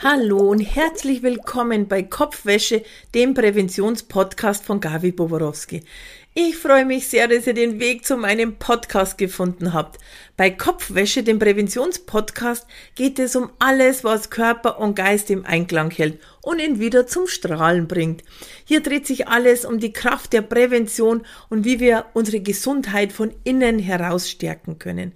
Hallo und herzlich willkommen bei Kopfwäsche, dem Präventionspodcast von Gavi Boborowski. Ich freue mich sehr, dass ihr den Weg zu meinem Podcast gefunden habt. Bei Kopfwäsche, dem Präventionspodcast, geht es um alles, was Körper und Geist im Einklang hält und ihn wieder zum Strahlen bringt. Hier dreht sich alles um die Kraft der Prävention und wie wir unsere Gesundheit von innen heraus stärken können.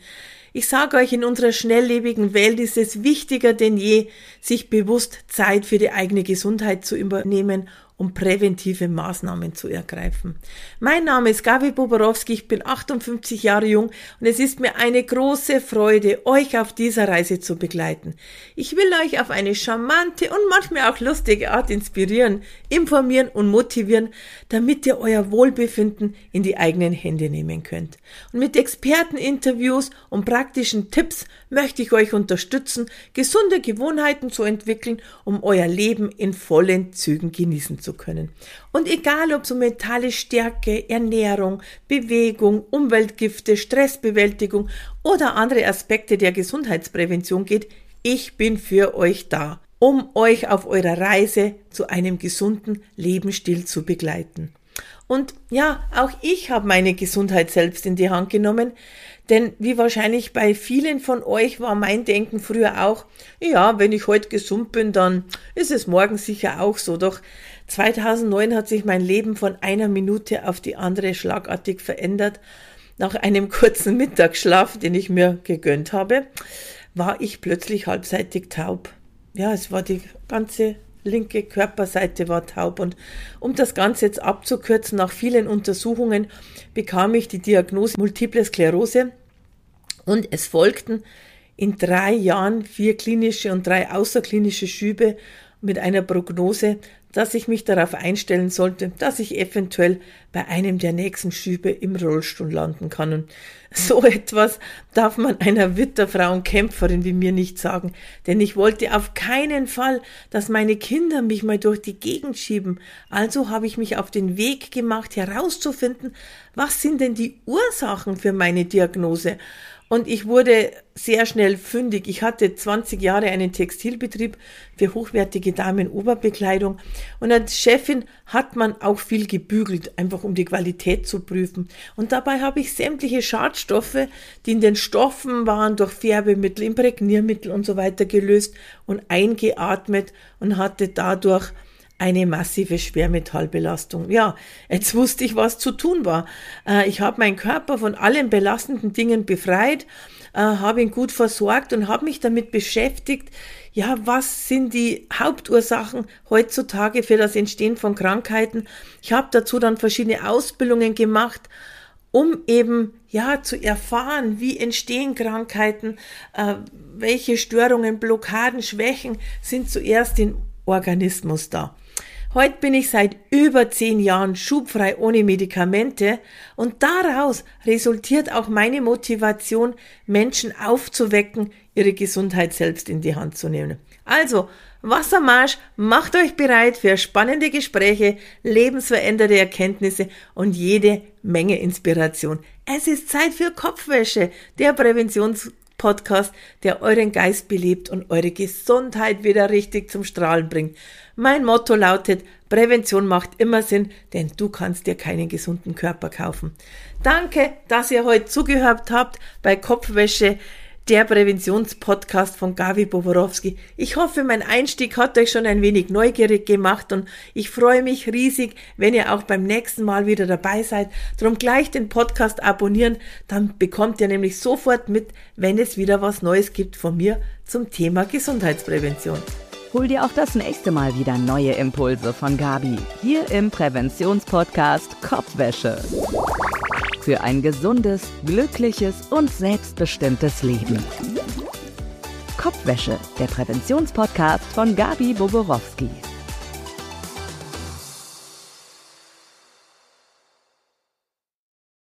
Ich sage euch, in unserer schnelllebigen Welt ist es wichtiger denn je, sich bewusst Zeit für die eigene Gesundheit zu übernehmen um präventive Maßnahmen zu ergreifen. Mein Name ist Gabi Boborowski, ich bin 58 Jahre jung und es ist mir eine große Freude, euch auf dieser Reise zu begleiten. Ich will euch auf eine charmante und manchmal auch lustige Art inspirieren, informieren und motivieren, damit ihr euer Wohlbefinden in die eigenen Hände nehmen könnt. Und mit Experteninterviews und praktischen Tipps möchte ich euch unterstützen, gesunde Gewohnheiten zu entwickeln, um euer Leben in vollen Zügen genießen zu können. Und egal ob es um mentale Stärke, Ernährung, Bewegung, Umweltgifte, Stressbewältigung oder andere Aspekte der Gesundheitsprävention geht, ich bin für euch da, um euch auf eurer Reise zu einem gesunden Lebensstil zu begleiten. Und ja, auch ich habe meine Gesundheit selbst in die Hand genommen, denn wie wahrscheinlich bei vielen von euch war mein Denken früher auch, ja, wenn ich heute gesund bin, dann ist es morgen sicher auch so. Doch 2009 hat sich mein Leben von einer Minute auf die andere schlagartig verändert. Nach einem kurzen Mittagsschlaf, den ich mir gegönnt habe, war ich plötzlich halbseitig taub. Ja, es war die ganze linke Körperseite war taub. Und um das Ganze jetzt abzukürzen, nach vielen Untersuchungen bekam ich die Diagnose Multiple Sklerose und es folgten in drei Jahren vier klinische und drei außerklinische Schübe mit einer Prognose, dass ich mich darauf einstellen sollte, dass ich eventuell bei einem der nächsten Schübe im Rollstuhl landen kann. Und so etwas darf man einer Witterfrau und Kämpferin wie mir nicht sagen, denn ich wollte auf keinen Fall, dass meine Kinder mich mal durch die Gegend schieben. Also habe ich mich auf den Weg gemacht, herauszufinden, was sind denn die Ursachen für meine Diagnose und ich wurde sehr schnell fündig. Ich hatte 20 Jahre einen Textilbetrieb für hochwertige Damenoberbekleidung. Und als Chefin hat man auch viel gebügelt, einfach um die Qualität zu prüfen. Und dabei habe ich sämtliche Schadstoffe, die in den Stoffen waren, durch Färbemittel, Imprägniermittel und so weiter gelöst und eingeatmet und hatte dadurch eine massive Schwermetallbelastung. Ja, jetzt wusste ich, was zu tun war. Äh, ich habe meinen Körper von allen belastenden Dingen befreit, äh, habe ihn gut versorgt und habe mich damit beschäftigt, ja, was sind die Hauptursachen heutzutage für das Entstehen von Krankheiten? Ich habe dazu dann verschiedene Ausbildungen gemacht, um eben ja zu erfahren, wie entstehen Krankheiten, äh, welche Störungen, Blockaden, Schwächen sind zuerst im Organismus da. Heute bin ich seit über zehn Jahren schubfrei ohne Medikamente und daraus resultiert auch meine Motivation, Menschen aufzuwecken, ihre Gesundheit selbst in die Hand zu nehmen. Also, Wassermarsch, macht euch bereit für spannende Gespräche, lebensveränderte Erkenntnisse und jede Menge Inspiration. Es ist Zeit für Kopfwäsche, der Präventions Podcast, der euren Geist belebt und eure Gesundheit wieder richtig zum Strahlen bringt. Mein Motto lautet, Prävention macht immer Sinn, denn du kannst dir keinen gesunden Körper kaufen. Danke, dass ihr heute zugehört habt bei Kopfwäsche der Präventionspodcast von Gavi Boborowski. Ich hoffe, mein Einstieg hat euch schon ein wenig neugierig gemacht und ich freue mich riesig, wenn ihr auch beim nächsten Mal wieder dabei seid. Darum gleich den Podcast abonnieren, dann bekommt ihr nämlich sofort mit, wenn es wieder was Neues gibt von mir zum Thema Gesundheitsprävention. Hol dir auch das nächste Mal wieder neue Impulse von Gabi hier im Präventionspodcast Kopfwäsche für ein gesundes, glückliches und selbstbestimmtes Leben. Kopfwäsche, der Präventionspodcast von Gabi Boborowski.